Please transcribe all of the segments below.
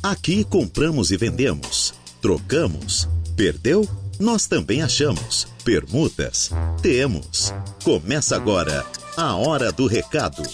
Aqui compramos e vendemos, trocamos, perdeu? Nós também achamos. Permutas? Temos. Começa agora a Hora do Recado.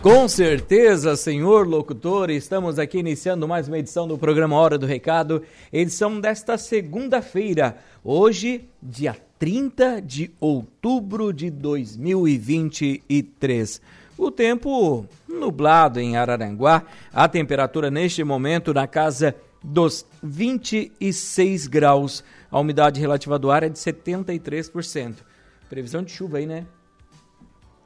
Com certeza, senhor locutor, estamos aqui iniciando mais uma edição do programa Hora do Recado, edição desta segunda-feira, hoje, dia 30 de outubro de 2023. O tempo nublado em Araranguá, a temperatura neste momento na casa dos 26 graus, a umidade relativa do ar é de 73%. Previsão de chuva aí, né?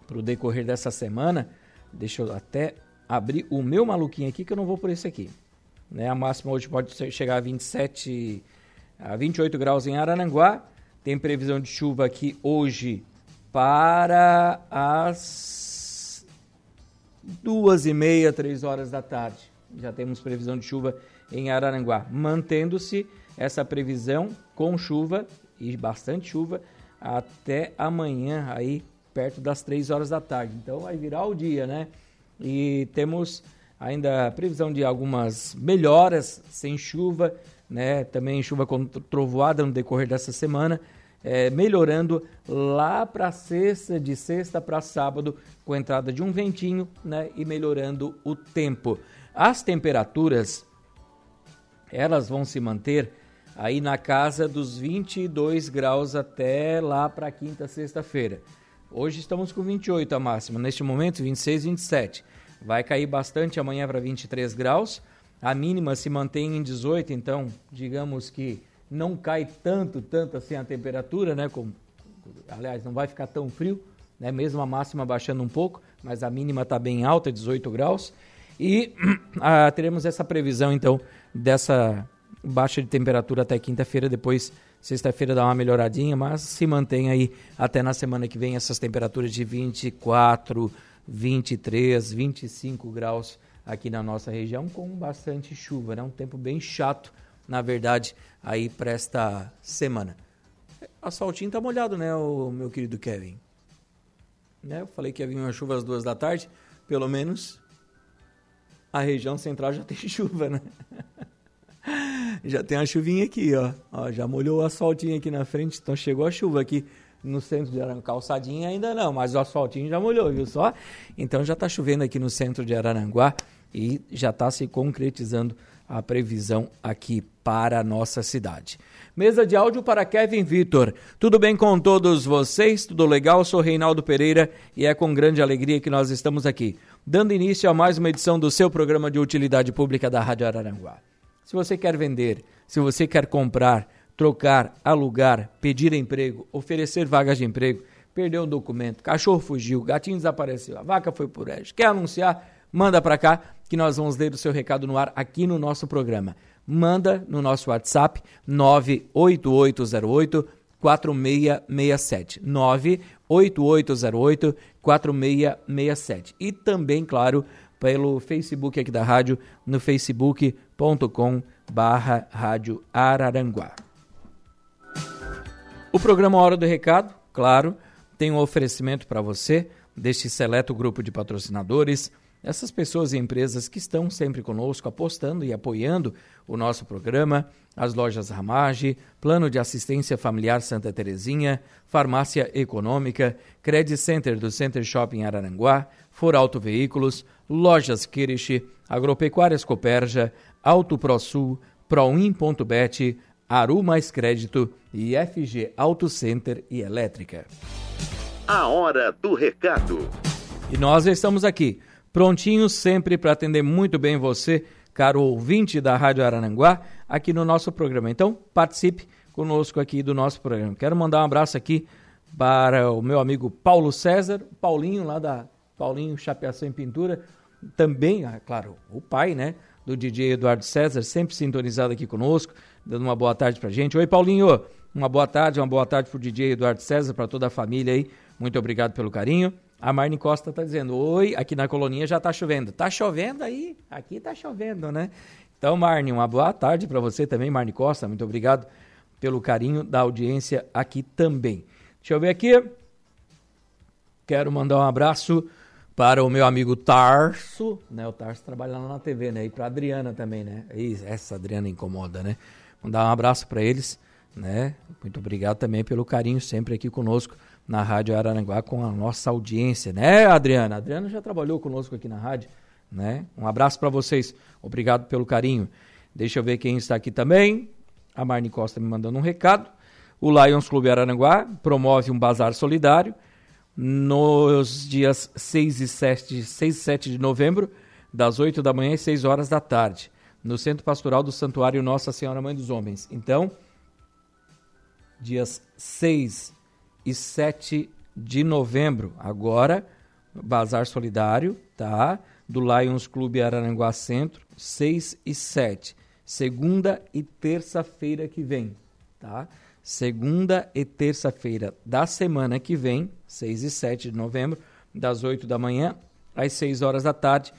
Para o decorrer dessa semana, deixa eu até abrir o meu maluquinho aqui que eu não vou por esse aqui. Né? A máxima hoje pode chegar a 27 a 28 graus em Araranguá. Tem previsão de chuva aqui hoje para as duas e meia, três horas da tarde. Já temos previsão de chuva em Araranguá, mantendo-se essa previsão com chuva e bastante chuva até amanhã aí perto das 3 horas da tarde. Então vai virar o dia, né? E temos ainda previsão de algumas melhoras sem chuva, né? Também chuva com trovoada no decorrer dessa semana, é, melhorando lá para sexta, de sexta para sábado, com entrada de um ventinho, né? E melhorando o tempo. As temperaturas elas vão se manter aí na casa dos 22 graus até lá para quinta, sexta-feira. Hoje estamos com 28 a máxima, neste momento 26, 27. Vai cair bastante amanhã para 23 graus. A mínima se mantém em 18, então digamos que não cai tanto, tanto assim a temperatura, né? Com, aliás, não vai ficar tão frio, né? Mesmo a máxima baixando um pouco, mas a mínima está bem alta, 18 graus. E ah, teremos essa previsão, então, dessa baixa de temperatura até quinta-feira, depois sexta-feira dá uma melhoradinha, mas se mantém aí até na semana que vem essas temperaturas de 24, 23, 25 graus aqui na nossa região com bastante chuva, né? Um tempo bem chato, na verdade, aí para esta semana. Asfaltinho tá molhado, né, o meu querido Kevin? Né? Eu falei que ia vir uma chuva às duas da tarde, pelo menos a região central já tem chuva, né? já tem a chuvinha aqui, ó. ó. Já molhou o asfaltinho aqui na frente, então chegou a chuva aqui no centro de Araranguá. Calçadinha ainda não, mas o asfaltinho já molhou, viu só? Então já está chovendo aqui no centro de Araranguá e já está se concretizando a previsão aqui para a nossa cidade. Mesa de áudio para Kevin Vitor. Tudo bem com todos vocês? Tudo legal? Sou Reinaldo Pereira e é com grande alegria que nós estamos aqui, dando início a mais uma edição do seu programa de utilidade pública da Rádio Araranguá. Se você quer vender, se você quer comprar, trocar, alugar, pedir emprego, oferecer vagas de emprego, perdeu um documento, cachorro fugiu, gatinho desapareceu, a vaca foi por edge, quer anunciar? Manda para cá que nós vamos ler o seu recado no ar aqui no nosso programa. Manda no nosso WhatsApp 98808 4667. 98808 4667. E também, claro, pelo Facebook aqui da rádio, no facebook.com barra Rádio Araranguá. O programa Hora do Recado, claro, tem um oferecimento para você deste seleto grupo de patrocinadores, essas pessoas e empresas que estão sempre conosco, apostando e apoiando o nosso programa, as lojas Ramage, Plano de Assistência Familiar Santa Terezinha, Farmácia Econômica, Credit Center do Center Shopping Araranguá, For Auto Veículos, Lojas Kirish, Agropecuárias Coperja, Auto ProSul, Proin.bet, Aru Mais Crédito e FG Auto Center e Elétrica. A hora do recado. E nós estamos aqui, prontinhos sempre para atender muito bem você, caro ouvinte da Rádio Arananguá, aqui no nosso programa. Então, participe conosco aqui do nosso programa. Quero mandar um abraço aqui para o meu amigo Paulo César, Paulinho lá da Paulinho Chapeação em Pintura, também, ah, claro, o pai, né, do DJ Eduardo César, sempre sintonizado aqui conosco, dando uma boa tarde pra gente. Oi, Paulinho, uma boa tarde, uma boa tarde pro DJ Eduardo César, para toda a família aí. Muito obrigado pelo carinho. A Marne Costa tá dizendo: "Oi, aqui na colonia já tá chovendo". Tá chovendo aí? Aqui tá chovendo, né? Então, Marne, uma boa tarde para você também, Marne Costa. Muito obrigado pelo carinho da audiência aqui também. Deixa eu ver aqui. Quero mandar um abraço para o meu amigo Tarso, né? O Tarso trabalha lá na TV, né? E para Adriana também, né? Essa Adriana incomoda, né? Mandar um abraço para eles, né? Muito obrigado também pelo carinho sempre aqui conosco na Rádio Araranguá com a nossa audiência, né, Adriana? A Adriana já trabalhou conosco aqui na rádio, né? Um abraço para vocês. Obrigado pelo carinho. Deixa eu ver quem está aqui também. A Marne Costa me mandando um recado. O Lions Clube Araranguá promove um bazar solidário nos dias 6 e 7, 6 e 7 de novembro, das 8 da manhã e 6 horas da tarde, no Centro Pastoral do Santuário Nossa Senhora Mãe dos Homens. Então, dias 6 e 7 de novembro, agora, Bazar Solidário, tá? Do Lions Clube Araranguá Centro, 6 e 7. Segunda e terça-feira que vem, tá? segunda e terça-feira da semana que vem, 6 e 7 de novembro, das 8 da manhã às 6 horas da tarde,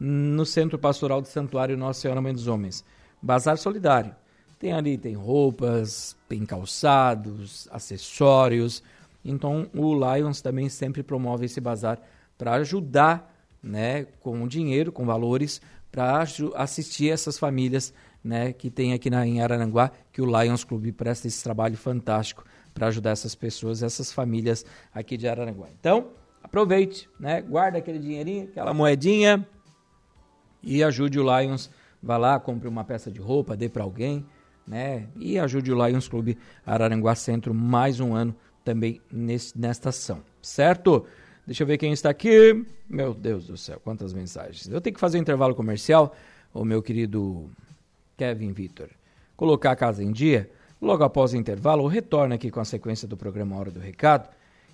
no Centro Pastoral do Santuário Nossa Senhora Mãe dos Homens. Bazar Solidário. Tem ali, tem roupas, tem calçados, acessórios. Então, o Lions também sempre promove esse bazar para ajudar, né, com dinheiro, com valores, para assistir essas famílias né, que tem aqui na, em Araranguá, que o Lions Clube presta esse trabalho fantástico para ajudar essas pessoas, essas famílias aqui de Araranguá. Então, aproveite, né, guarda aquele dinheirinho, aquela moedinha e ajude o Lions. Vá lá, compre uma peça de roupa, dê para alguém, né? E ajude o Lions Clube Araranguá Centro mais um ano também nesse, nesta ação, certo? Deixa eu ver quem está aqui. Meu Deus do céu, quantas mensagens. Eu tenho que fazer um intervalo comercial. O meu querido Kevin Vitor. Colocar a casa em dia, logo após o intervalo, retorna aqui com a sequência do programa Hora do Recado.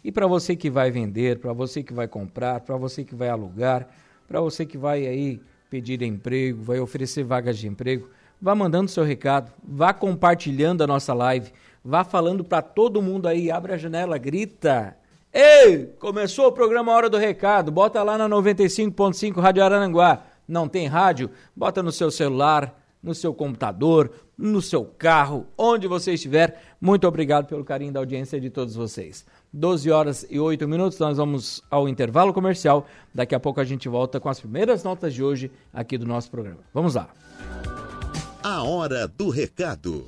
E para você que vai vender, para você que vai comprar, para você que vai alugar, para você que vai aí pedir emprego, vai oferecer vagas de emprego, vá mandando seu recado, vá compartilhando a nossa live, vá falando para todo mundo aí, abre a janela, grita. Ei, começou o programa Hora do Recado, bota lá na 95.5 Rádio Arananguá. Não tem rádio? Bota no seu celular, no seu computador, no seu carro, onde você estiver. Muito obrigado pelo carinho da audiência de todos vocês. 12 horas e 8 minutos, nós vamos ao intervalo comercial. Daqui a pouco a gente volta com as primeiras notas de hoje aqui do nosso programa. Vamos lá. A hora do recado.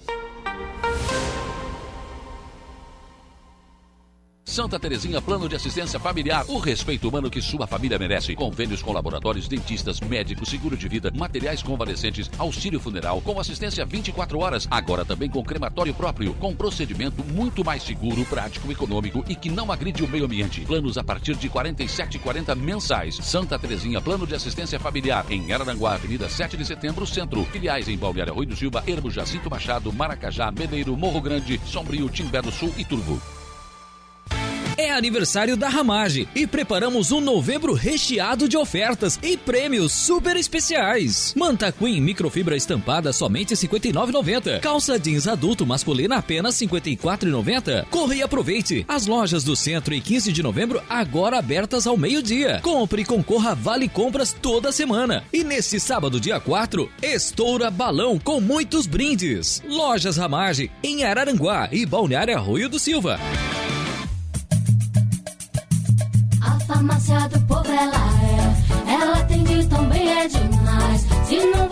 Santa Terezinha Plano de Assistência Familiar, o respeito humano que sua família merece. Convênios com laboratórios, dentistas, médicos, seguro de vida, materiais convalescentes, auxílio funeral, com assistência 24 horas. Agora também com crematório próprio, com procedimento muito mais seguro, prático, econômico e que não agride o meio ambiente. Planos a partir de R$ 47,40 mensais. Santa Terezinha Plano de Assistência Familiar, em Araranguá, Avenida 7 de Setembro, Centro. Filiais em Balneário Rui do Silva, Ermo Jacinto Machado, Maracajá, Meneiro, Morro Grande, Sombrio, Timbé do Sul e Turvo. Aniversário da Ramage e preparamos um novembro recheado de ofertas e prêmios super especiais. Manta Queen microfibra estampada somente R$ 59,90. Calça jeans adulto masculina apenas R$ 54,90. Corre e aproveite. As lojas do Centro e 15 de novembro agora abertas ao meio-dia. Compre e concorra Vale Compras toda semana. E nesse sábado, dia 4, estoura balão com muitos brindes. Lojas Ramage em Araranguá e Balneário Arroio do Silva. Farmácia do povo ela é. Ela atende tão bem, é demais. Se não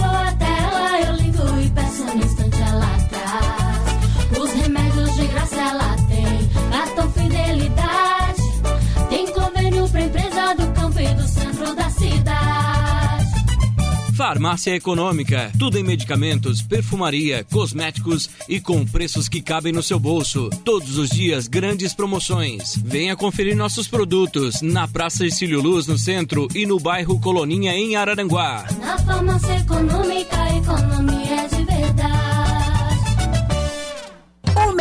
Farmácia Econômica. Tudo em medicamentos, perfumaria, cosméticos e com preços que cabem no seu bolso. Todos os dias, grandes promoções. Venha conferir nossos produtos na Praça Ercílio Luz, no centro, e no bairro Coloninha, em Araranguá. Na Farmácia Econômica, economia de verdade.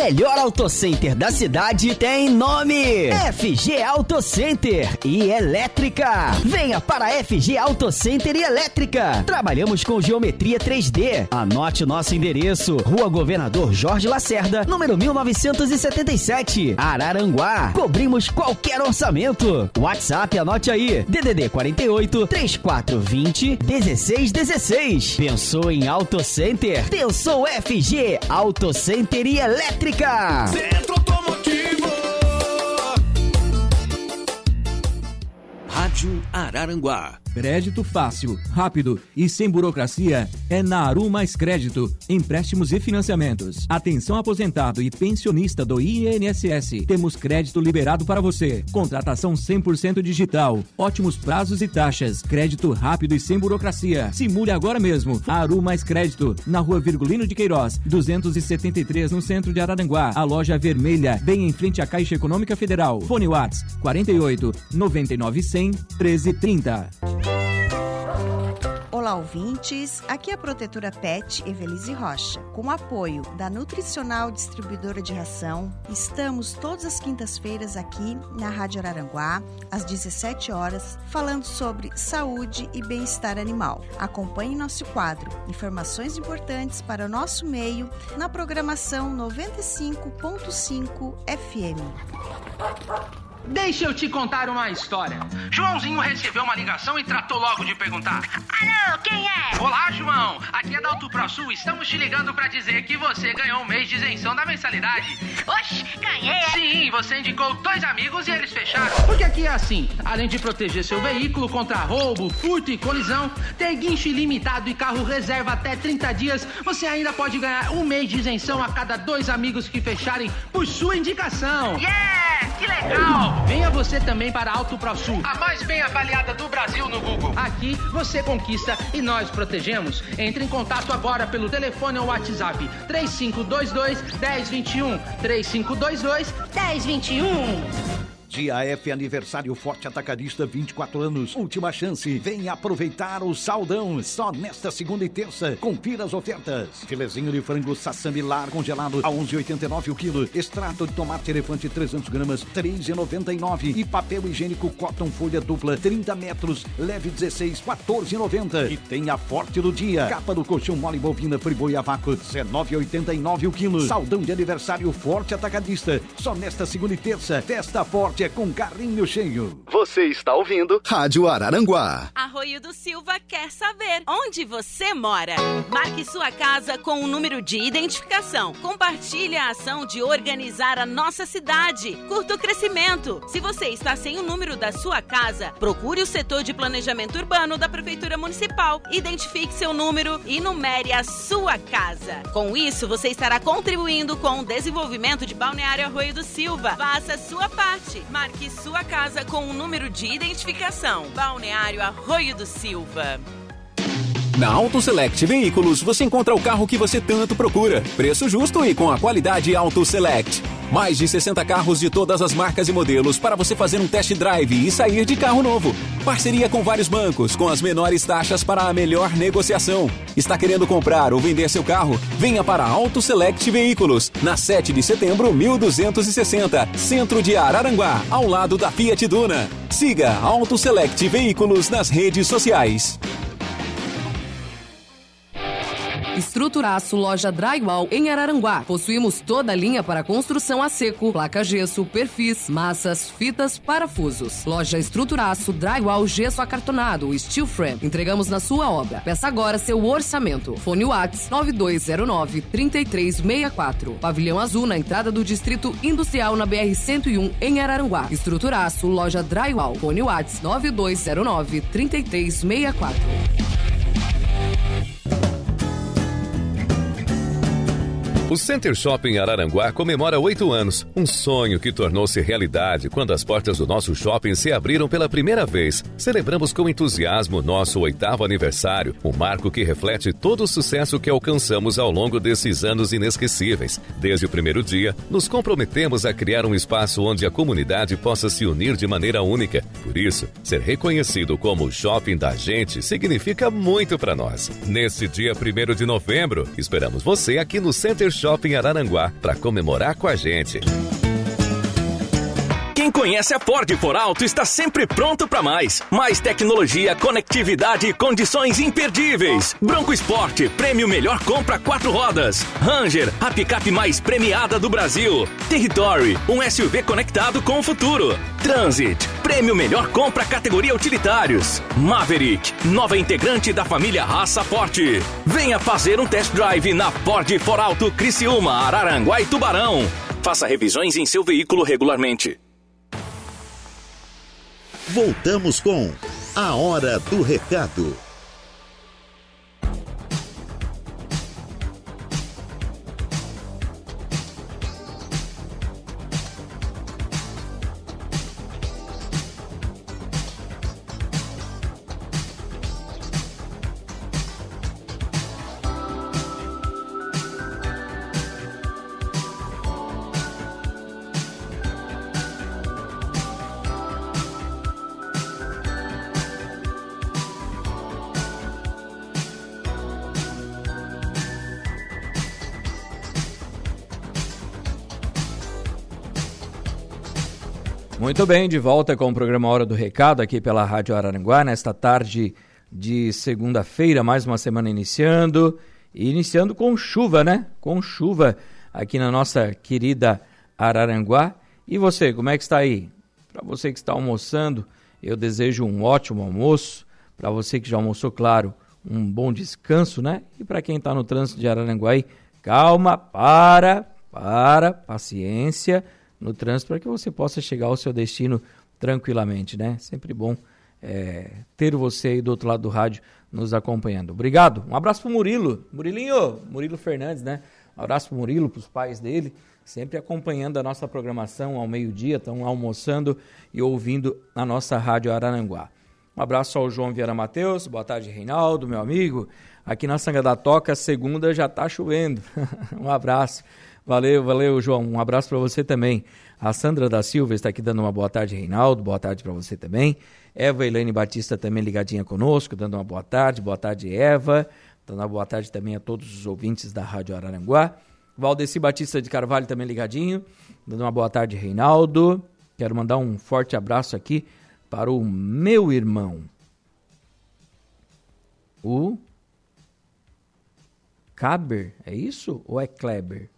Melhor autocenter da cidade tem nome: FG Auto Center e Elétrica. Venha para FG Auto Center e Elétrica. Trabalhamos com geometria 3D. Anote nosso endereço: Rua Governador Jorge Lacerda, número 1977, Araranguá. Cobrimos qualquer orçamento. WhatsApp, anote aí: DDD 48 3420 1616. Pensou em Auto Center? Pensou FG Auto Center e Elétrica. Centro Araranguá. Crédito fácil, rápido e sem burocracia é na Aru Mais Crédito. Empréstimos e financiamentos. Atenção aposentado e pensionista do INSS. Temos crédito liberado para você. Contratação 100% digital. Ótimos prazos e taxas. Crédito rápido e sem burocracia. Simule agora mesmo. Aru Mais Crédito. Na rua Virgulino de Queiroz, 273 no centro de Araranguá. A loja vermelha, bem em frente à Caixa Econômica Federal. Fone Whats 48 99 100 1330. Olá, ouvintes. Aqui é a protetora Pet Evelise Rocha. Com o apoio da Nutricional Distribuidora de Ração, estamos todas as quintas-feiras aqui na Rádio Araranguá, às 17 horas, falando sobre saúde e bem-estar animal. Acompanhe nosso quadro Informações importantes para o nosso meio na programação 95.5 FM. Deixa eu te contar uma história. Joãozinho recebeu uma ligação e tratou logo de perguntar: Alô, quem é? Olá, João. Aqui é da Auto ProSul. Estamos te ligando para dizer que você ganhou um mês de isenção da mensalidade. Oxe, ganhei? Sim, você indicou dois amigos e eles fecharam. Porque aqui é assim: além de proteger seu veículo contra roubo, furto e colisão, ter guincho ilimitado e carro reserva até 30 dias, você ainda pode ganhar um mês de isenção a cada dois amigos que fecharem por sua indicação. Yeah, legal! Venha você também para a Auto ProSul, a mais bem avaliada do Brasil no Google. Aqui você conquista e nós protegemos. Entre em contato agora pelo telefone ou WhatsApp 3522 1021 3522 1021. Dia F Aniversário Forte Atacadista 24 anos. Última chance. Venha aproveitar o saldão só nesta segunda e terça. Confira as ofertas. Filezinho de frango sassamilar congelado a 11,89 o quilo. Extrato de tomate elefante 300 gramas 3,99 e papel higiênico cotton folha dupla 30 metros leve 16 14,90 e tem a Forte do dia. Capa do colchão mole bovina friboi a vácuo 19,89 o quilo. Saldão de aniversário Forte Atacadista. Só nesta segunda e terça. Festa Forte é com carrinho cheio. Você está ouvindo Rádio Araranguá. Arroio do Silva quer saber onde você mora. Marque sua casa com o um número de identificação. Compartilhe a ação de organizar a nossa cidade. Curta o crescimento. Se você está sem o número da sua casa, procure o setor de planejamento urbano da Prefeitura Municipal. Identifique seu número e numere a sua casa. Com isso, você estará contribuindo com o desenvolvimento de Balneário Arroio do Silva. Faça sua parte. Marque sua casa com o um número de identificação. Balneário Arroio do Silva. Na Auto Select Veículos você encontra o carro que você tanto procura. Preço justo e com a qualidade Auto Select. Mais de 60 carros de todas as marcas e modelos para você fazer um test drive e sair de carro novo. Parceria com vários bancos, com as menores taxas para a melhor negociação. Está querendo comprar ou vender seu carro? Venha para Auto Select Veículos, na 7 de setembro, 1260, centro de Araranguá, ao lado da Fiat Duna. Siga Auto Select Veículos nas redes sociais. Estruturaço Loja Drywall em Araranguá. Possuímos toda a linha para construção a seco, placa gesso, perfis, massas, fitas, parafusos. Loja Estruturaço Drywall Gesso Acartonado, Steel Frame. Entregamos na sua obra. Peça agora seu orçamento. Fone Whats 9209 3364. Pavilhão Azul na entrada do Distrito Industrial na BR 101 em Araranguá. Estruturaço Loja Drywall. Fone Whats 9209 O Center Shopping Araranguá comemora oito anos, um sonho que tornou-se realidade quando as portas do nosso shopping se abriram pela primeira vez. Celebramos com entusiasmo nosso oitavo aniversário, um marco que reflete todo o sucesso que alcançamos ao longo desses anos inesquecíveis. Desde o primeiro dia, nos comprometemos a criar um espaço onde a comunidade possa se unir de maneira única. Por isso, ser reconhecido como o shopping da gente significa muito para nós. Nesse dia 1 de novembro, esperamos você aqui no Center Shopping Araranguá para comemorar com a gente. Quem conhece a Ford For Alto está sempre pronto para mais. Mais tecnologia, conectividade e condições imperdíveis. Bronco Sport, prêmio melhor compra quatro rodas. Ranger, a picape mais premiada do Brasil. Territory, um SUV conectado com o futuro. Transit, prêmio melhor compra categoria utilitários. Maverick, nova integrante da família Raça Forte. Venha fazer um test drive na Ford For Alto Criciúma, Araranguá e Tubarão. Faça revisões em seu veículo regularmente. Voltamos com A Hora do Recado. Muito bem, de volta com o programa Hora do Recado aqui pela Rádio Araranguá, nesta tarde de segunda-feira, mais uma semana iniciando, e iniciando com chuva, né? Com chuva aqui na nossa querida Araranguá. E você, como é que está aí? Para você que está almoçando, eu desejo um ótimo almoço. Para você que já almoçou, claro, um bom descanso, né? E para quem está no trânsito de Araranguá, calma, para, para, paciência no trânsito para que você possa chegar ao seu destino tranquilamente, né? Sempre bom é, ter você aí do outro lado do rádio nos acompanhando. Obrigado. Um abraço pro Murilo. Murilinho, Murilo Fernandes, né? Um abraço pro Murilo, pros pais dele, sempre acompanhando a nossa programação ao meio-dia, estão almoçando e ouvindo a nossa rádio Arananguá. Um abraço ao João Vieira Matheus, boa tarde, Reinaldo, meu amigo. Aqui na Sanga da Toca, segunda já tá chovendo. um abraço. Valeu, valeu, João. Um abraço para você também. A Sandra da Silva está aqui dando uma boa tarde, Reinaldo. Boa tarde para você também. Eva Elaine Batista também ligadinha conosco, dando uma boa tarde. Boa tarde, Eva. Dando uma boa tarde também a todos os ouvintes da Rádio Araranguá. Valdeci Batista de Carvalho também ligadinho, dando uma boa tarde, Reinaldo. Quero mandar um forte abraço aqui para o meu irmão, o Caber, é isso? Ou é Kleber?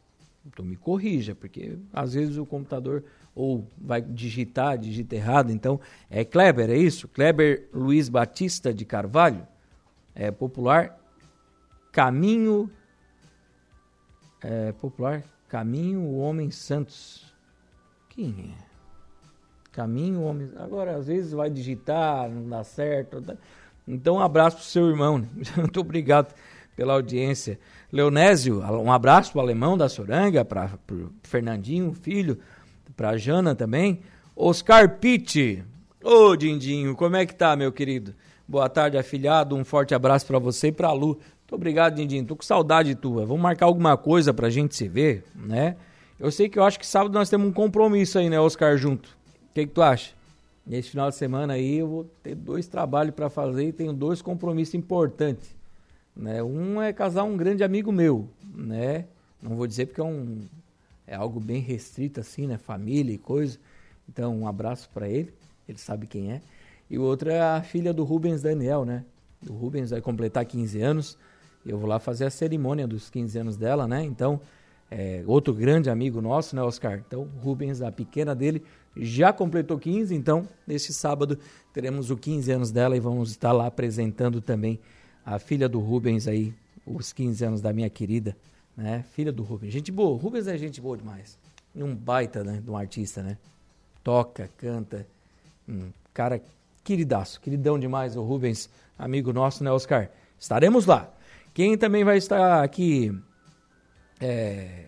Então me corrija, porque às vezes o computador ou vai digitar, digita errado. Então, é Kleber, é isso? Kleber Luiz Batista de Carvalho, é popular Caminho é popular Caminho Homem Santos. Quem é? Caminho Homem. Agora às vezes vai digitar, não dá certo. Então, um abraço pro seu irmão. Né? Muito obrigado pela audiência. Leonésio, um abraço para o alemão da Soranga, para Fernandinho, filho, para Jana também. Oscar Pitti, ô Dindinho, como é que tá, meu querido? Boa tarde, afilhado, um forte abraço para você e para a Lu. Muito obrigado, Dindinho, tô com saudade tua. Vamos marcar alguma coisa para a gente se ver, né? Eu sei que eu acho que sábado nós temos um compromisso aí, né, Oscar, junto. O que, que tu acha? Nesse final de semana aí eu vou ter dois trabalhos para fazer e tenho dois compromissos importantes. Né? Um é casar um grande amigo meu, né? Não vou dizer porque é um é algo bem restrito assim, né? Família e coisa. Então, um abraço para ele, ele sabe quem é. E o outro é a filha do Rubens Daniel, né? O Rubens vai completar 15 anos. Eu vou lá fazer a cerimônia dos 15 anos dela, né? Então, é, outro grande amigo nosso, né, Oscar? Então, Rubens, a pequena dele, já completou 15, então, neste sábado teremos o 15 anos dela e vamos estar lá apresentando também a filha do Rubens aí, os 15 anos da minha querida, né? Filha do Rubens. Gente boa, Rubens é gente boa demais. Um baita, né, de um artista, né? Toca, canta, um cara queridaço, queridão demais o Rubens, amigo nosso, né, Oscar? Estaremos lá. Quem também vai estar aqui é...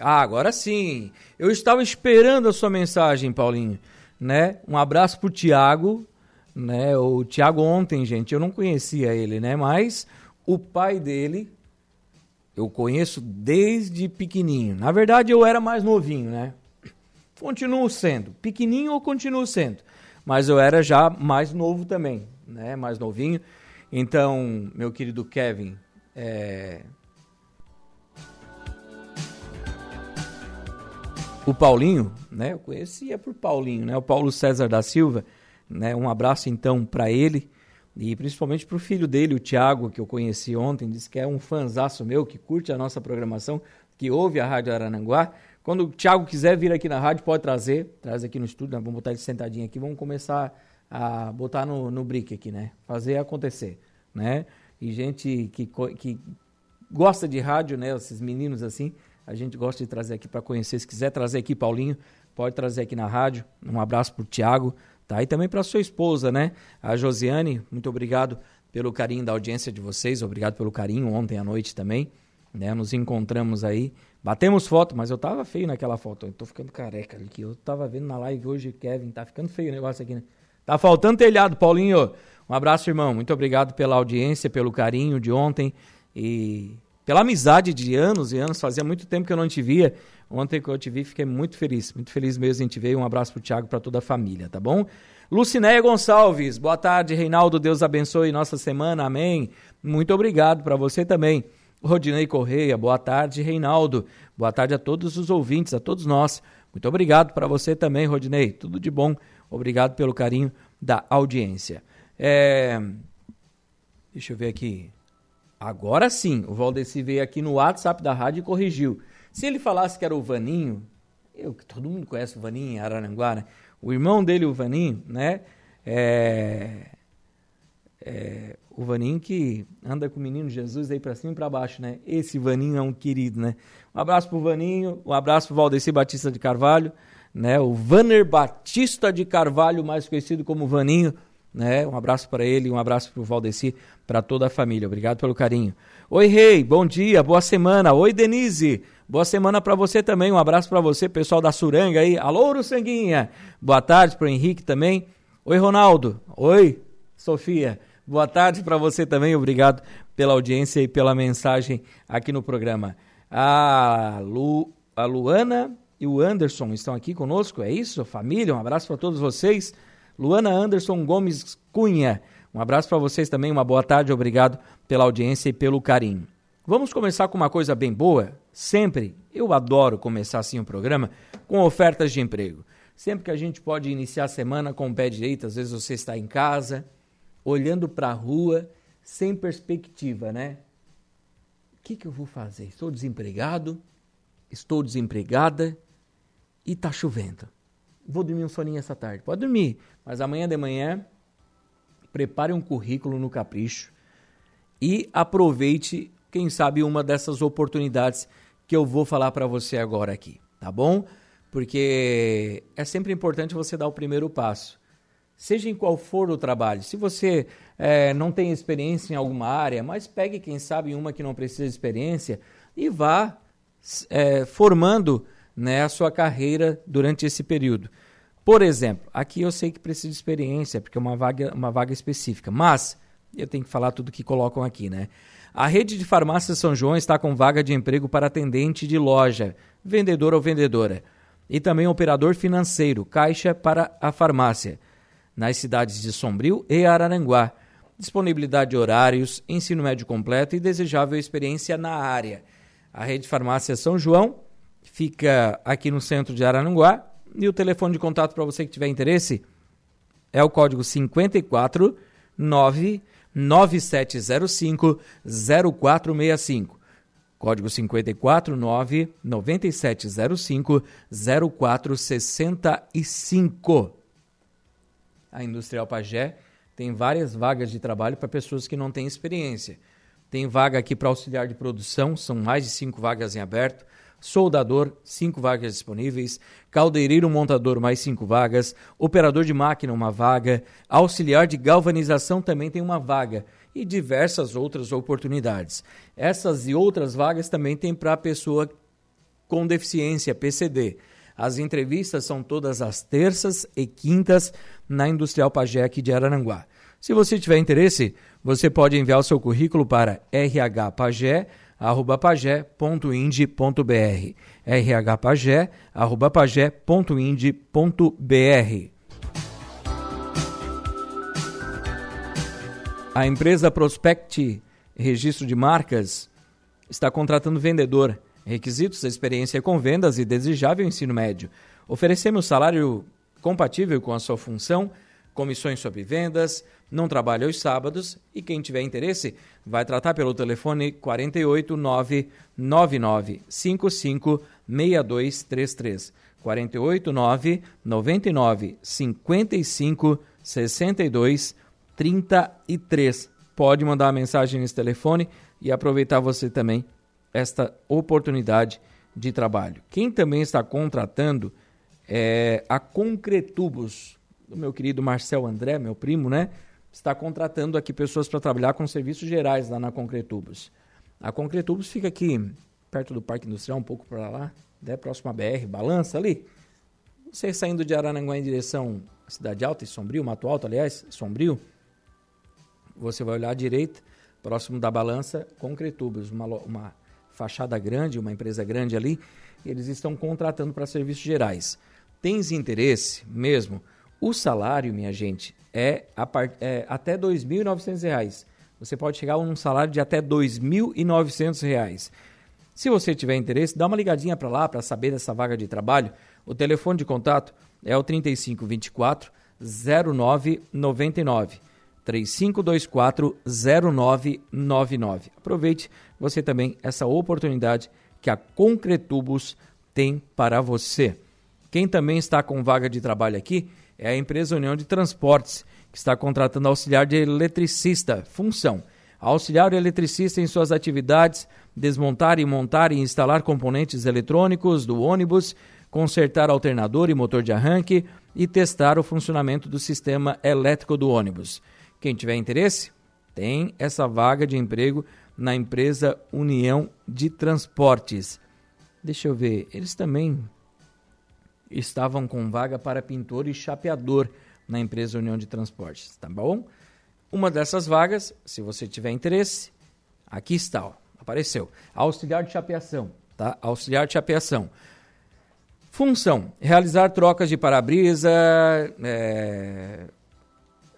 Ah, agora sim. Eu estava esperando a sua mensagem, Paulinho, né? Um abraço pro Tiago, né? O Thiago ontem, gente, eu não conhecia ele, né? Mas o pai dele eu conheço desde pequenininho. Na verdade, eu era mais novinho, né? Continuo sendo. Pequenininho ou continuo sendo. Mas eu era já mais novo também, né? Mais novinho. Então, meu querido Kevin, é... o Paulinho, né? Eu conhecia por Paulinho, né? O Paulo César da Silva né? Um abraço então para ele e principalmente para o filho dele, o Tiago, que eu conheci ontem, disse que é um fanzaço meu, que curte a nossa programação, que ouve a Rádio Arananguá. Quando o Tiago quiser vir aqui na rádio, pode trazer, traz aqui no estúdio, vamos botar ele sentadinho aqui, vamos começar a botar no, no brick aqui, né? Fazer acontecer, né? E gente que, que gosta de rádio, né? Esses meninos assim, a gente gosta de trazer aqui para conhecer. Se quiser trazer aqui, Paulinho, pode trazer aqui na rádio. Um abraço para o Tiago, tá? E também para sua esposa, né? A Josiane, muito obrigado pelo carinho da audiência de vocês, obrigado pelo carinho ontem à noite também, né? Nos encontramos aí, batemos foto, mas eu tava feio naquela foto, eu tô ficando careca que eu tava vendo na live hoje, Kevin, tá ficando feio o negócio aqui, né? Tá faltando telhado, Paulinho. Um abraço, irmão. Muito obrigado pela audiência, pelo carinho de ontem e pela amizade de anos e anos. Fazia muito tempo que eu não te via. Ontem que eu te vi, fiquei muito feliz. Muito feliz mesmo em te ver. Um abraço pro Thiago, para toda a família, tá bom? Lucinéia Gonçalves, boa tarde, Reinaldo. Deus abençoe nossa semana. Amém. Muito obrigado para você também. Rodinei Correia, boa tarde, Reinaldo. Boa tarde a todos os ouvintes, a todos nós. Muito obrigado para você também, Rodinei. Tudo de bom. Obrigado pelo carinho da audiência. É... Deixa eu ver aqui. Agora sim, o Valdeci veio aqui no WhatsApp da rádio e corrigiu. Se ele falasse que era o Vaninho, eu que todo mundo conhece o Vaninho em Araranguá, né? O irmão dele, o Vaninho, né? É... É... O Vaninho que anda com o menino Jesus aí para cima e para baixo, né? Esse Vaninho é um querido, né? Um abraço pro Vaninho, um abraço pro Valdeci Batista de Carvalho, né? O Vanner Batista de Carvalho, mais conhecido como Vaninho, né? Um abraço para ele, um abraço para o Valdeci, para toda a família. Obrigado pelo carinho. Oi, Rei, bom dia, boa semana. Oi, Denise, boa semana para você também. Um abraço para você, pessoal da Suranga aí. Alô, Sanguinha. Boa tarde para o Henrique também. Oi, Ronaldo. Oi, Sofia. Boa tarde para você também. Obrigado pela audiência e pela mensagem aqui no programa. A, Lu, a Luana e o Anderson estão aqui conosco, é isso? Família, um abraço para todos vocês. Luana Anderson Gomes Cunha, um abraço para vocês também, uma boa tarde, obrigado pela audiência e pelo carinho. Vamos começar com uma coisa bem boa? Sempre, eu adoro começar assim o programa, com ofertas de emprego. Sempre que a gente pode iniciar a semana com o pé direito, às vezes você está em casa, olhando para a rua, sem perspectiva, né? O que, que eu vou fazer? Estou desempregado, estou desempregada e está chovendo vou dormir um soninho essa tarde. Pode dormir, mas amanhã de manhã prepare um currículo no Capricho e aproveite, quem sabe, uma dessas oportunidades que eu vou falar para você agora aqui, tá bom? Porque é sempre importante você dar o primeiro passo. Seja em qual for o trabalho. Se você é, não tem experiência em alguma área, mas pegue, quem sabe, uma que não precisa de experiência e vá é, formando né, a sua carreira durante esse período. Por exemplo, aqui eu sei que precisa de experiência, porque é uma vaga, uma vaga específica, mas eu tenho que falar tudo que colocam aqui, né? A rede de farmácias São João está com vaga de emprego para atendente de loja, vendedor ou vendedora, e também operador financeiro, caixa para a farmácia, nas cidades de Sombrio e Araranguá. Disponibilidade de horários, ensino médio completo e desejável experiência na área. A rede de farmácia São João fica aqui no centro de Araranguá. E o telefone de contato para você que tiver interesse é o código 54 9705 0465. Código 54 9705 0465. A Industrial Pagé tem várias vagas de trabalho para pessoas que não têm experiência. Tem vaga aqui para auxiliar de produção, são mais de cinco vagas em aberto soldador, cinco vagas disponíveis, caldeireiro montador, mais cinco vagas, operador de máquina, uma vaga, auxiliar de galvanização também tem uma vaga e diversas outras oportunidades. Essas e outras vagas também tem para a pessoa com deficiência, PCD. As entrevistas são todas as terças e quintas na Industrial Pajé aqui de Araranguá. Se você tiver interesse, você pode enviar o seu currículo para rhpagé.com arroba pagé.ind.br rhpagé, arroba pagé.ind.br A empresa Prospect Registro de Marcas está contratando vendedor. Requisitos, experiência com vendas e desejável ensino médio. Oferecemos salário compatível com a sua função, comissões sobre vendas, não trabalha aos sábados e quem tiver interesse vai tratar pelo telefone 48 999 55 6233. 48 999 55 62 33. Pode mandar uma mensagem nesse telefone e aproveitar você também esta oportunidade de trabalho. Quem também está contratando é a Concretubos do meu querido Marcel André, meu primo, né? Está contratando aqui pessoas para trabalhar com serviços gerais lá na Concretubos. A Concretubos fica aqui perto do Parque Industrial, um pouco para lá, né? próximo à BR, balança ali. Você saindo de Arananguá em direção à Cidade Alta e Sombrio, Mato Alto, aliás, Sombrio, você vai olhar à direita, próximo da balança, Concretubos, uma, uma fachada grande, uma empresa grande ali, eles estão contratando para serviços gerais. Tens interesse mesmo? O salário, minha gente, é, part... é até R$ 2.900. Você pode chegar a um salário de até R$ 2.900. Se você tiver interesse, dá uma ligadinha para lá para saber dessa vaga de trabalho. O telefone de contato é o 3524 0999. 3524 0999. Aproveite você também essa oportunidade que a Concretubos tem para você. Quem também está com vaga de trabalho aqui é a empresa União de Transportes, que está contratando auxiliar de eletricista, função. Auxiliar eletricista em suas atividades, desmontar e montar e instalar componentes eletrônicos do ônibus, consertar alternador e motor de arranque e testar o funcionamento do sistema elétrico do ônibus. Quem tiver interesse, tem essa vaga de emprego na empresa União de Transportes. Deixa eu ver, eles também estavam com vaga para pintor e chapeador na empresa União de Transportes, tá bom? Uma dessas vagas, se você tiver interesse, aqui está, ó, apareceu. Auxiliar de chapeação, tá? Auxiliar de chapeação. Função: realizar trocas de para-brisa, é,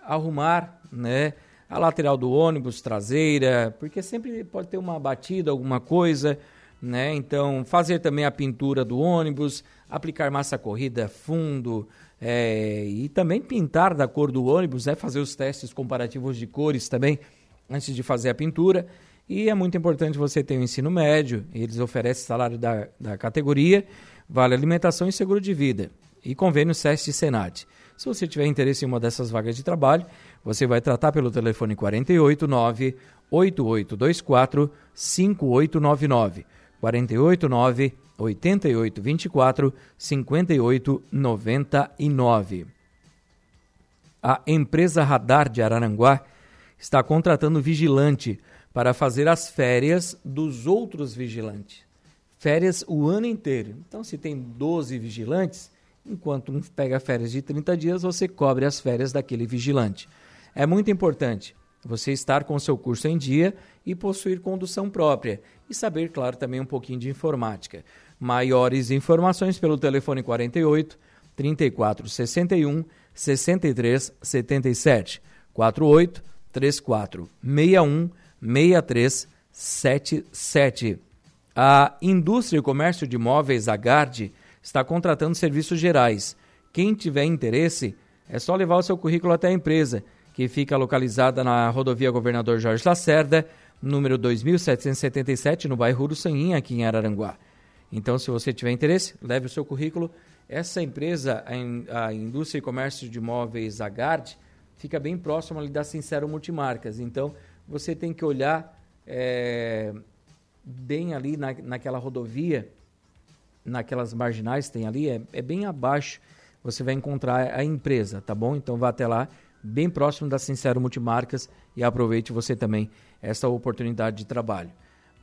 arrumar, né? A lateral do ônibus, traseira, porque sempre pode ter uma batida, alguma coisa, né? Então, fazer também a pintura do ônibus, aplicar massa corrida fundo é, e também pintar da cor do ônibus, né? fazer os testes comparativos de cores também antes de fazer a pintura. E é muito importante você ter o ensino médio, eles oferecem salário da, da categoria, vale alimentação e seguro de vida. E convênio SEST e Senat. Se você tiver interesse em uma dessas vagas de trabalho, você vai tratar pelo telefone 489 8824 5899. 489 8824 5899. A empresa Radar de Araranguá está contratando vigilante para fazer as férias dos outros vigilantes. Férias o ano inteiro. Então, se tem 12 vigilantes, enquanto um pega férias de 30 dias, você cobre as férias daquele vigilante. É muito importante você estar com seu curso em dia e possuir condução própria e saber, claro, também um pouquinho de informática. Maiores informações pelo telefone 48 34 61 63 77 48 34 61 63 77. A Indústria e Comércio de Móveis, a GARD, está contratando serviços gerais. Quem tiver interesse, é só levar o seu currículo até a empresa, que fica localizada na rodovia Governador Jorge Lacerda, número 2777, no bairro do Sanguinha, aqui em Araranguá. Então, se você tiver interesse, leve o seu currículo. Essa empresa, a, Indústria e Comércio de Móveis Agard, fica bem próximo ali da Sincero Multimarcas. Então, você tem que olhar é, bem ali na, naquela rodovia, naquelas marginais que tem ali, é, é bem abaixo, você vai encontrar a empresa, tá bom? Então, vá até lá, bem próximo da Sincero Multimarcas e aproveite você também essa oportunidade de trabalho.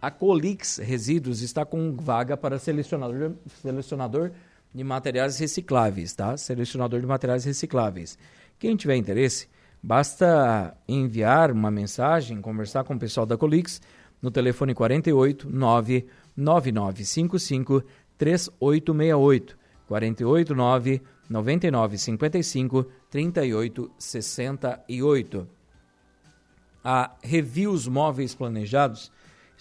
A Colix Resíduos está com vaga para selecionador, selecionador de materiais recicláveis, tá? Selecionador de materiais recicláveis. Quem tiver interesse, basta enviar uma mensagem, conversar com o pessoal da Colix no telefone 48 99955 3868 48 9 9955 3868. A Reviews Móveis Planejados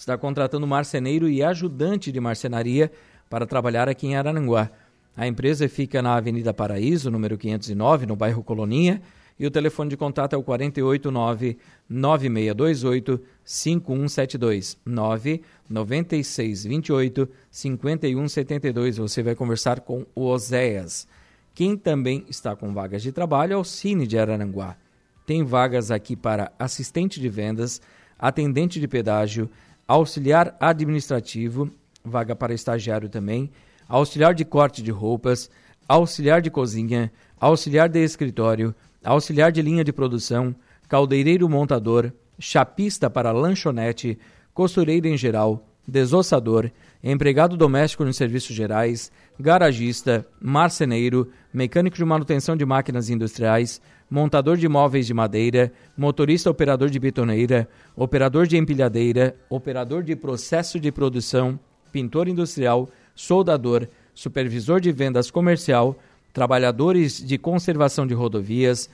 está contratando marceneiro e ajudante de marcenaria para trabalhar aqui em Arananguá. A empresa fica na Avenida Paraíso, número 509, no bairro Coloninha, e o telefone de contato é o 489 9628 5172 99628 5172. Você vai conversar com o Oséias. Quem também está com vagas de trabalho é o Cine de Araranguá. Tem vagas aqui para assistente de vendas, atendente de pedágio, auxiliar administrativo, vaga para estagiário também, auxiliar de corte de roupas, auxiliar de cozinha, auxiliar de escritório, auxiliar de linha de produção, caldeireiro montador, chapista para lanchonete, costureira em geral, desossador, empregado doméstico nos serviços gerais, garagista, marceneiro, mecânico de manutenção de máquinas industriais, montador de móveis de madeira, motorista operador de betoneira, operador de empilhadeira, operador de processo de produção, pintor industrial, soldador, supervisor de vendas comercial, trabalhadores de conservação de rodovias,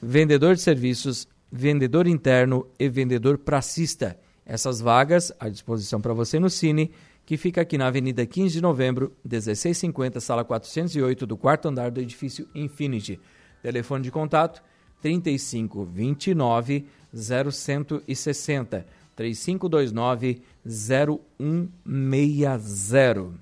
vendedor de serviços, vendedor interno e vendedor pracista. Essas vagas à disposição para você no Cine, que fica aqui na Avenida 15 de Novembro, 1650, sala 408, do quarto andar do edifício Infinity. Telefone de contato 35 29 0160 3529 0160.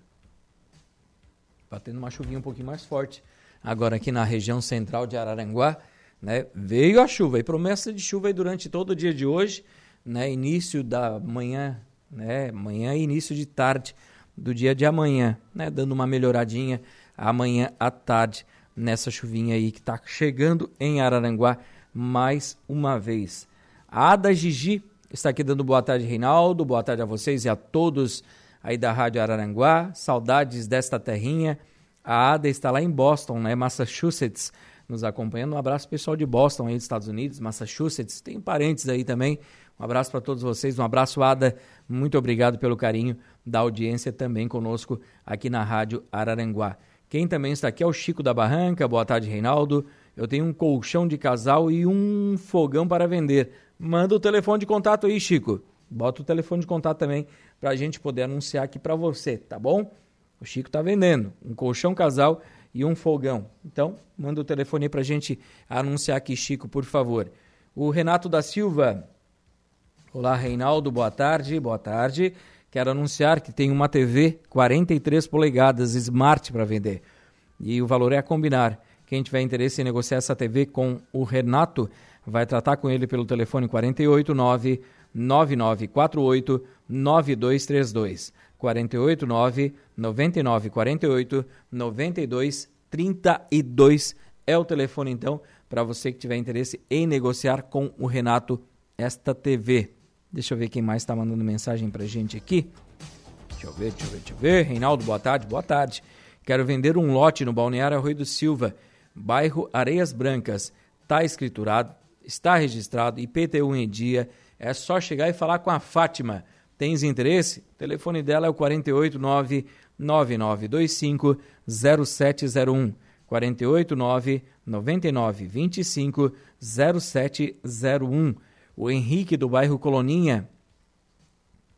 Batendo uma chuvinha um pouquinho mais forte. Agora aqui na região central de Araranguá, né? Veio a chuva e promessa de chuva durante todo o dia de hoje, né? Início da manhã, né? Manhã e início de tarde do dia de amanhã, né? Dando uma melhoradinha amanhã à tarde nessa chuvinha aí que está chegando em Araranguá mais uma vez. A Ada Gigi está aqui dando boa tarde, Reinaldo. Boa tarde a vocês e a todos aí da Rádio Araranguá. Saudades desta terrinha. A Ada está lá em Boston, né, Massachusetts, nos acompanhando. Um abraço pessoal de Boston, aí dos Estados Unidos, Massachusetts. Tem parentes aí também. Um abraço para todos vocês. Um abraço, Ada. Muito obrigado pelo carinho da audiência também conosco aqui na Rádio Araranguá. Quem também está aqui é o Chico da Barranca. Boa tarde, Reinaldo. Eu tenho um colchão de casal e um fogão para vender. Manda o telefone de contato aí, Chico. Bota o telefone de contato também para a gente poder anunciar aqui para você, tá bom? O Chico está vendendo um colchão casal e um fogão. Então, manda o telefone para a gente anunciar aqui, Chico, por favor. O Renato da Silva. Olá, Reinaldo. Boa tarde. Boa tarde. Quero anunciar que tem uma TV 43 polegadas Smart para vender. E o valor é a combinar. Quem tiver interesse em negociar essa TV com o Renato, vai tratar com ele pelo telefone 489 9948 9232. 489 9948 9232 é o telefone então para você que tiver interesse em negociar com o Renato esta TV. Deixa eu ver quem mais está mandando mensagem para gente aqui. Deixa eu ver, deixa eu ver, deixa eu ver. Reinaldo, boa tarde, boa tarde. Quero vender um lote no Balneário Arroio do Silva, bairro Areias Brancas. Está escriturado, está registrado, IPTU em dia. É só chegar e falar com a Fátima. Tens interesse? O telefone dela é o 489 9925 0701. 489 9925 0701 o Henrique do bairro Coloninha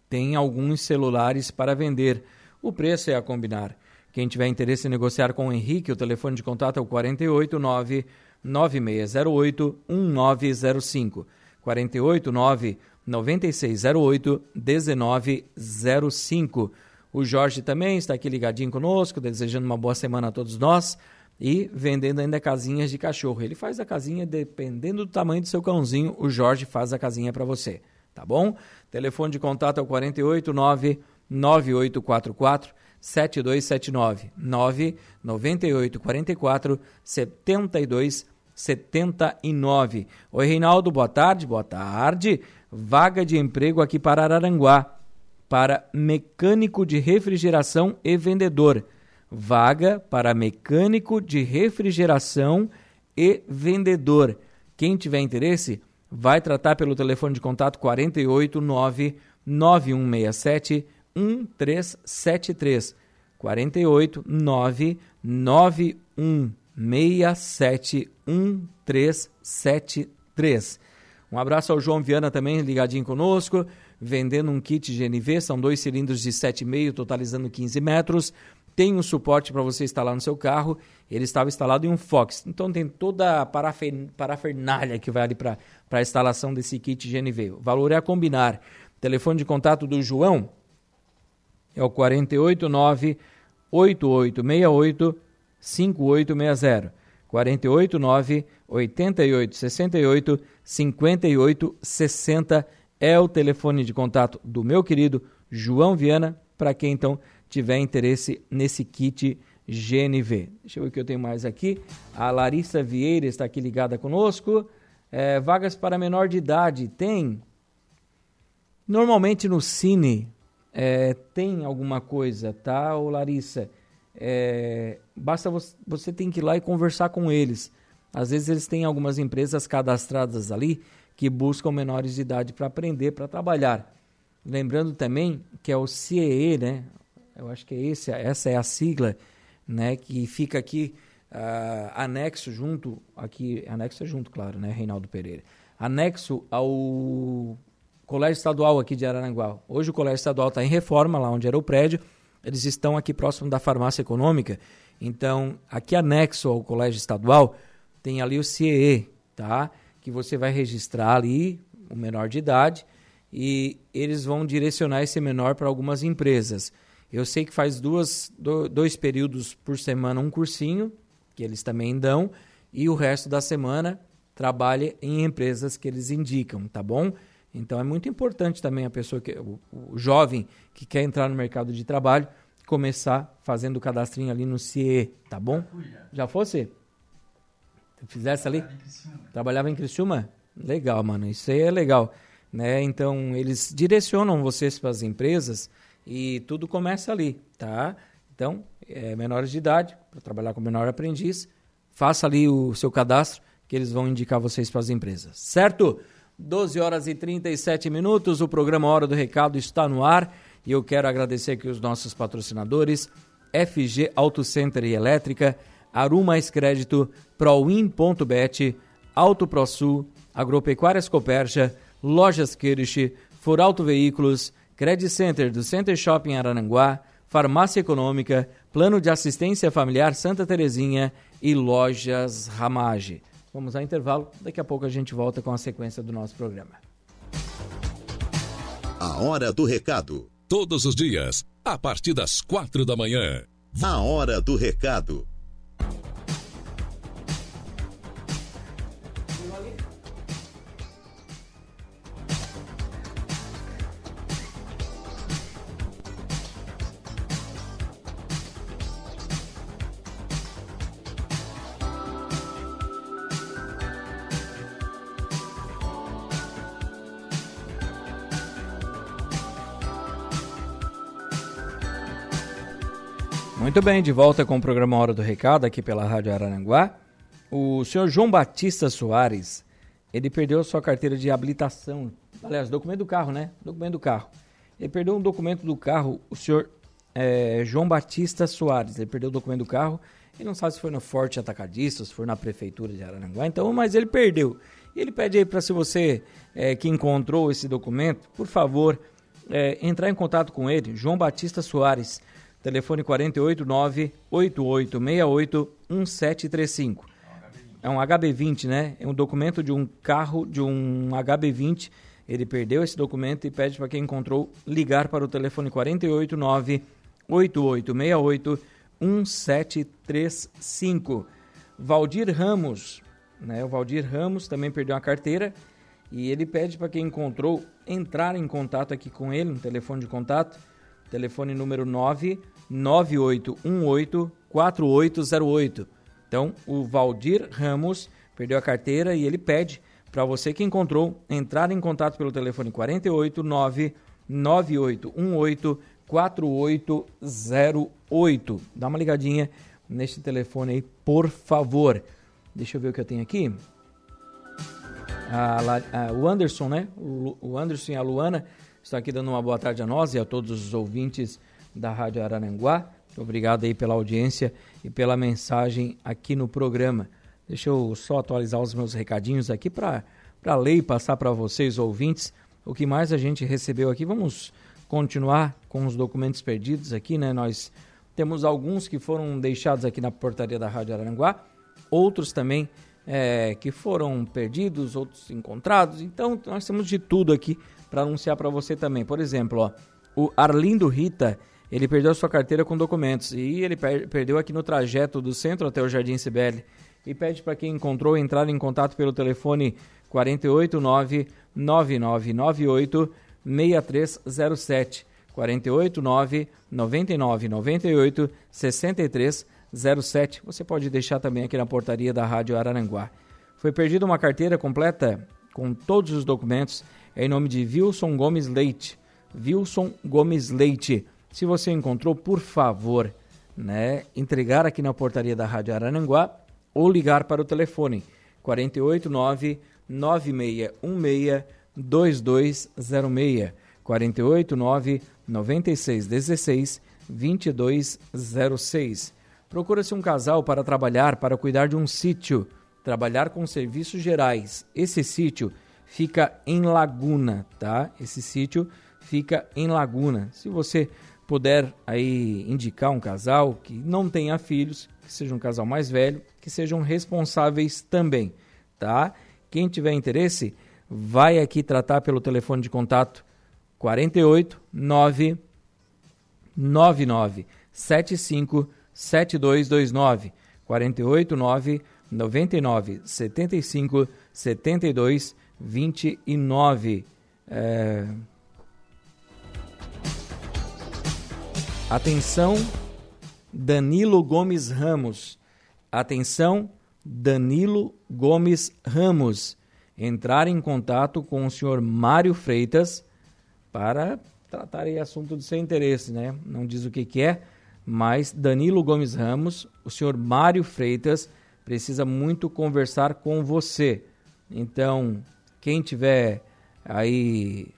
tem alguns celulares para vender. O preço é a combinar. Quem tiver interesse em negociar com o Henrique, o telefone de contato é o 489 9608 1905. 489 9608 1905. O Jorge também está aqui ligadinho conosco, desejando uma boa semana a todos nós e vendendo ainda casinhas de cachorro. Ele faz a casinha dependendo do tamanho do seu cãozinho, o Jorge faz a casinha para você, tá bom? Telefone de contato é o 489 9844 7279 998 44 72 79. Oi, Reinaldo, boa tarde. Boa tarde. Vaga de emprego aqui para Araranguá, para mecânico de refrigeração e vendedor vaga para mecânico de refrigeração e vendedor. Quem tiver interesse, vai tratar pelo telefone de contato 489 9167 1373. 489 9167 1373. Um abraço ao João Viana também ligadinho conosco, vendendo um kit GNV, são dois cilindros de 7,5, totalizando 15 metros tem um suporte para você instalar no seu carro. Ele estava instalado em um Fox. Então tem toda a parafernália que vai ali para a instalação desse kit GNV. O valor é a combinar. telefone de contato do João é o 489 8868 5860. 489 8868 5860 é o telefone de contato do meu querido João Viana, para quem então tiver interesse nesse kit GNV. Deixa eu ver o que eu tenho mais aqui. A Larissa Vieira está aqui ligada conosco. É, vagas para menor de idade tem? Normalmente no Cine é, tem alguma coisa, tá, ô Larissa? É, basta você, você tem que ir lá e conversar com eles. Às vezes eles têm algumas empresas cadastradas ali que buscam menores de idade para aprender, para trabalhar. Lembrando também que é o CEE, né? Eu acho que é esse, essa é a sigla, né? Que fica aqui uh, anexo junto, aqui, anexo é junto, claro, né? Reinaldo Pereira. Anexo ao Colégio Estadual aqui de Araranguá. Hoje o Colégio Estadual está em reforma, lá onde era o prédio. Eles estão aqui próximo da farmácia econômica. Então, aqui anexo ao Colégio Estadual, tem ali o CIE, tá? Que você vai registrar ali o menor de idade e eles vão direcionar esse menor para algumas empresas. Eu sei que faz duas, dois períodos por semana um cursinho, que eles também dão, e o resto da semana trabalha em empresas que eles indicam, tá bom? Então é muito importante também a pessoa que o, o jovem que quer entrar no mercado de trabalho começar fazendo o cadastrinho ali no CIE, tá bom? Já fosse? Fizesse ali? Trabalhava em Criciúma? Legal, mano. Isso aí é legal. Né? Então, eles direcionam vocês para as empresas e tudo começa ali, tá? Então, é, menores de idade, para trabalhar com menor aprendiz, faça ali o seu cadastro que eles vão indicar vocês para as empresas, certo? 12 horas e 37 minutos, o programa Hora do Recado está no ar e eu quero agradecer aqui os nossos patrocinadores, FG Auto Center e Elétrica, Aru Mais Crédito, Proin.bet, Auto ProSul, Agropecuárias Coperja, Lojas Kirsch, Foralto Veículos, Credit Center do Center Shopping Arananguá, Farmácia Econômica, Plano de Assistência Familiar Santa Terezinha e Lojas Ramage. Vamos ao intervalo, daqui a pouco a gente volta com a sequência do nosso programa. A hora do recado. Todos os dias, a partir das quatro da manhã. A hora do recado. Muito bem, de volta com o programa Hora do Recado aqui pela Rádio Araranguá. O senhor João Batista Soares, ele perdeu sua carteira de habilitação. Aliás, documento do carro, né? Documento do carro. Ele perdeu um documento do carro, o senhor é, João Batista Soares. Ele perdeu o documento do carro. Ele não sabe se foi no Forte Atacadista, se foi na Prefeitura de Araranguá, então, mas ele perdeu. E ele pede aí para se você é, que encontrou esse documento, por favor, é, entrar em contato com ele, João Batista Soares telefone 489 8868 1735. É um HB20, né? É um documento de um carro, de um HB20. Ele perdeu esse documento e pede para quem encontrou ligar para o telefone 489 8868 1735. Valdir Ramos, né? O Valdir Ramos também perdeu a carteira e ele pede para quem encontrou entrar em contato aqui com ele, um telefone de contato, telefone número 9 9818-4808. Então, o Valdir Ramos perdeu a carteira e ele pede para você que encontrou entrar em contato pelo telefone 489 9818 4808. Dá uma ligadinha neste telefone aí, por favor. Deixa eu ver o que eu tenho aqui. A, a, o Anderson, né? O, o Anderson e a Luana estão aqui dando uma boa tarde a nós e a todos os ouvintes da Rádio Araranguá. Obrigado aí pela audiência e pela mensagem aqui no programa. Deixa eu só atualizar os meus recadinhos aqui para ler e passar para vocês, ouvintes, o que mais a gente recebeu aqui. Vamos continuar com os documentos perdidos aqui, né? Nós temos alguns que foram deixados aqui na portaria da Rádio Araranguá, outros também é, que foram perdidos, outros encontrados. Então, nós temos de tudo aqui para anunciar para você também. Por exemplo, ó, o Arlindo Rita ele perdeu sua carteira com documentos e ele per perdeu aqui no trajeto do centro até o Jardim Cibele e pede para quem encontrou entrar em contato pelo telefone 489 9998 6307 489 99 98 63 07. Você pode deixar também aqui na portaria da Rádio Araranguá. Foi perdida uma carteira completa com todos os documentos em nome de Wilson Gomes Leite. Wilson Gomes Leite. Se você encontrou, por favor, né, entregar aqui na portaria da Rádio Araranguá ou ligar para o telefone 489 9616 2206 489 9616 2206. Procura-se um casal para trabalhar, para cuidar de um sítio, trabalhar com serviços gerais. Esse sítio fica em Laguna, tá? Esse sítio fica em Laguna. Se você puder aí indicar um casal que não tenha filhos, que seja um casal mais velho, que sejam responsáveis também, tá? Quem tiver interesse, vai aqui tratar pelo telefone de contato 48 9 99 75 7229 48 9 99 75 72 29 é... Atenção Danilo Gomes Ramos Atenção Danilo Gomes Ramos entrar em contato com o senhor Mário Freitas para tratar aí assunto do seu interesse, né? Não diz o que, que é, mas Danilo Gomes Ramos, o senhor Mário Freitas precisa muito conversar com você. Então, quem tiver aí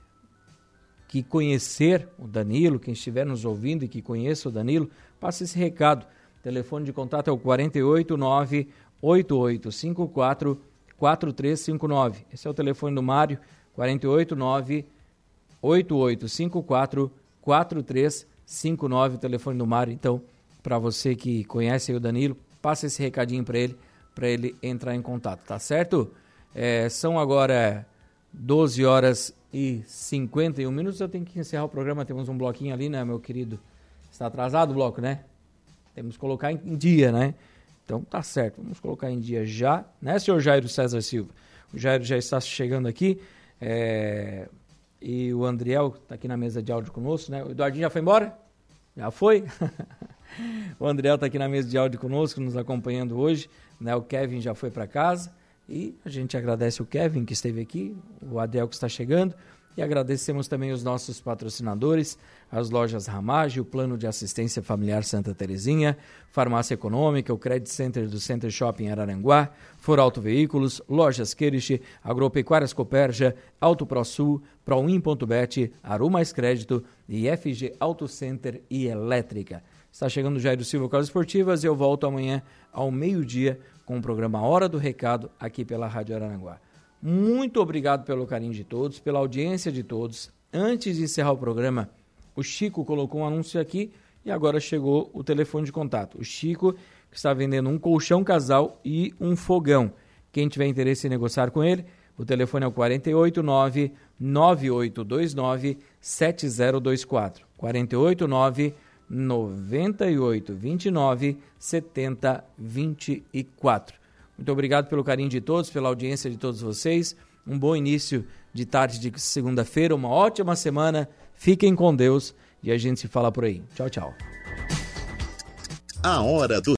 que conhecer o Danilo, quem estiver nos ouvindo e que conheça o Danilo, passe esse recado. O telefone de contato é o 489 8854 4359. Esse é o telefone do Mário, 489 8854 4359, o telefone do Mário. Então, para você que conhece o Danilo, passa esse recadinho para ele, para ele entrar em contato, tá certo? É, são agora 12 horas e 51 minutos. Eu tenho que encerrar o programa. Temos um bloquinho ali, né, meu querido? Está atrasado o bloco, né? Temos que colocar em dia, né? Então tá certo, vamos colocar em dia já, né, senhor Jairo César Silva? O Jairo já está chegando aqui. É... E o Andriel está aqui na mesa de áudio conosco, né? O Eduardinho já foi embora? Já foi? o Andriel está aqui na mesa de áudio conosco, nos acompanhando hoje. Né? O Kevin já foi para casa. E a gente agradece o Kevin que esteve aqui, o Adel que está chegando. E agradecemos também os nossos patrocinadores, as lojas Ramage, o Plano de Assistência Familiar Santa Terezinha, Farmácia Econômica, o Credit Center do Center Shopping Araranguá, For Auto Veículos, Lojas Queriche, Agropecuárias Coperja, Auto ProSul, Proin.bet, Aru Mais Crédito e FG Auto Center e Elétrica. Está chegando o Jairo Silva com as esportivas e eu volto amanhã ao meio-dia com o programa Hora do Recado aqui pela Rádio Araranguá. Muito obrigado pelo carinho de todos, pela audiência de todos. Antes de encerrar o programa, o Chico colocou um anúncio aqui e agora chegou o telefone de contato. O Chico que está vendendo um colchão casal e um fogão. Quem tiver interesse em negociar com ele, o telefone é o 489 9829 7024. 489 9829 7024. Muito obrigado pelo carinho de todos, pela audiência de todos vocês. Um bom início de tarde de segunda-feira, uma ótima semana. Fiquem com Deus e a gente se fala por aí. Tchau, tchau. A hora do